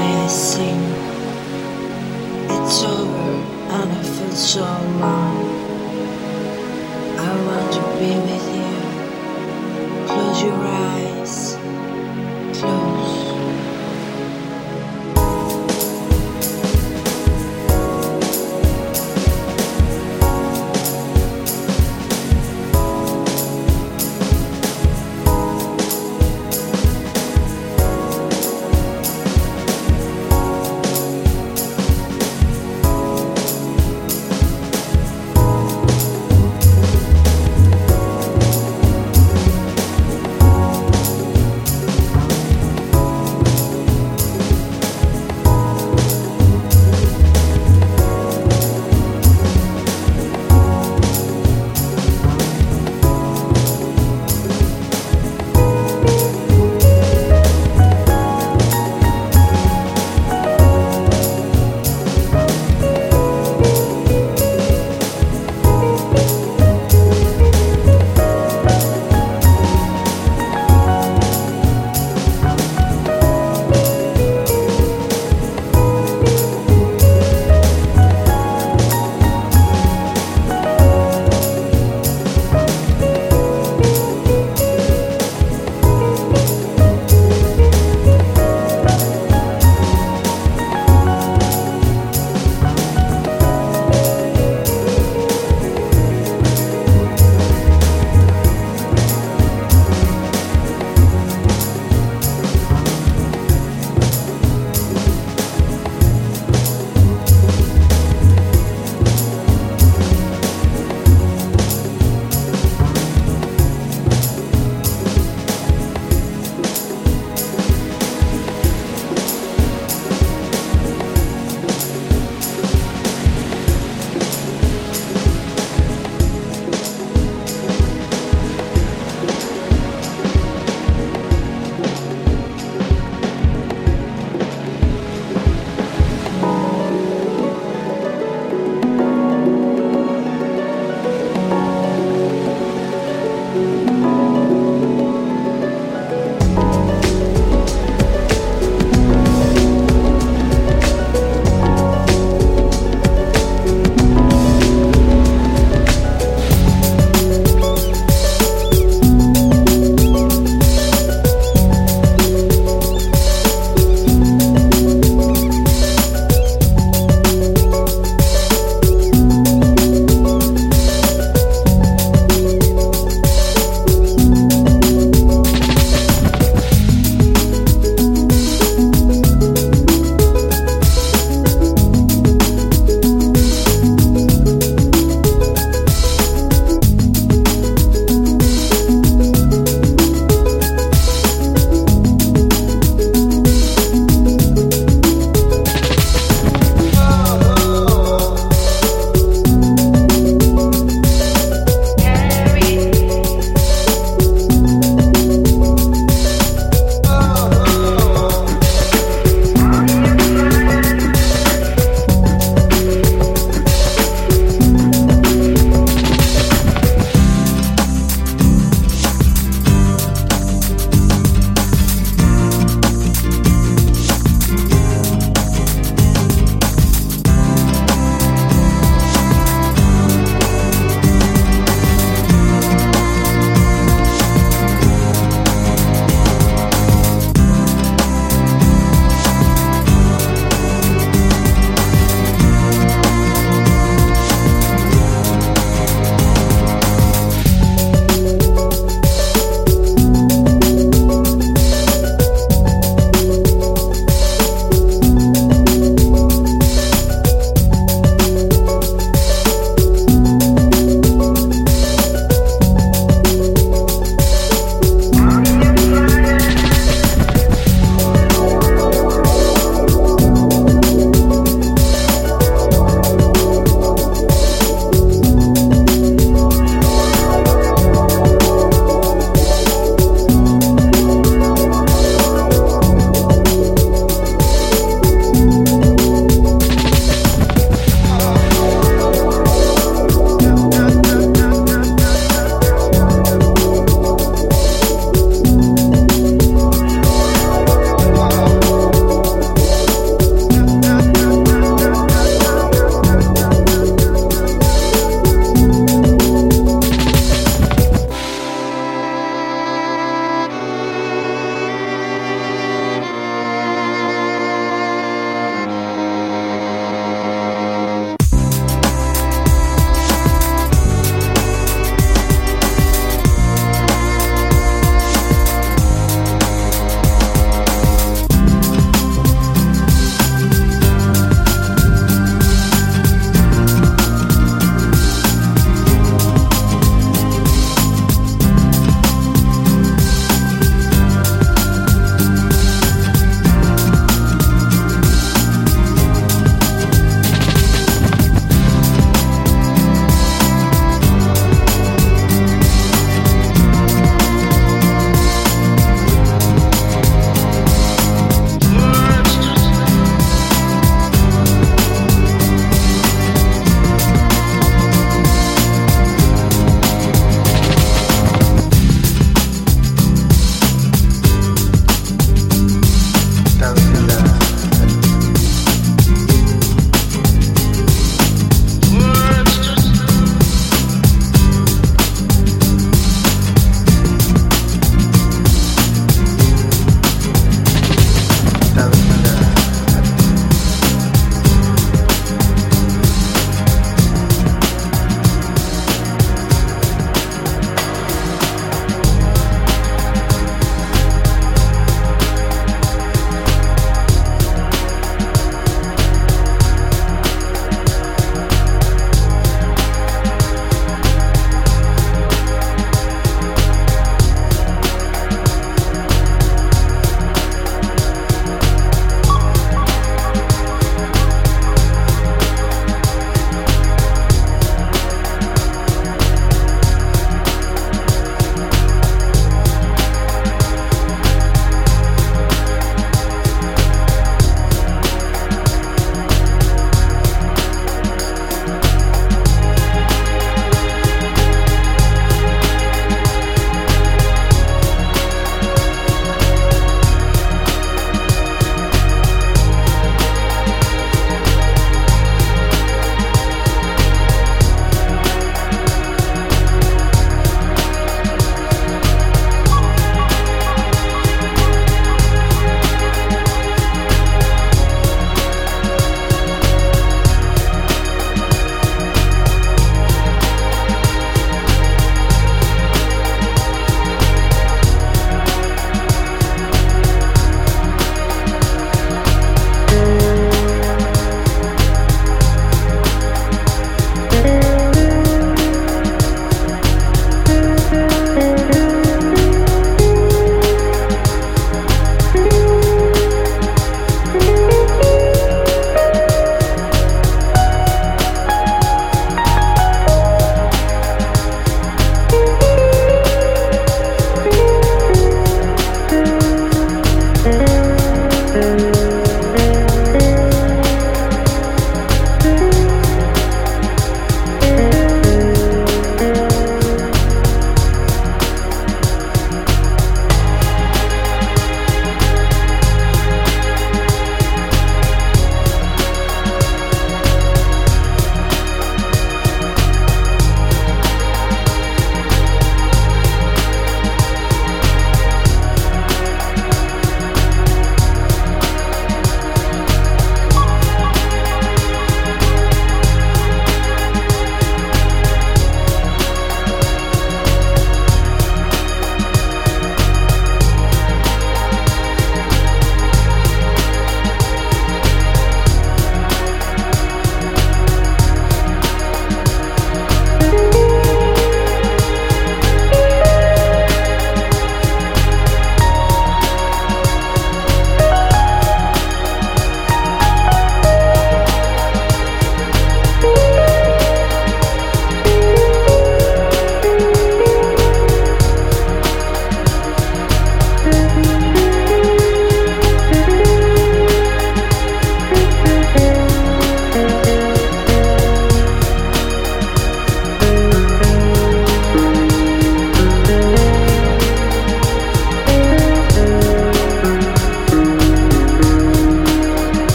I sing. It's over and I feel so alone. I want to be with you. Close your eyes.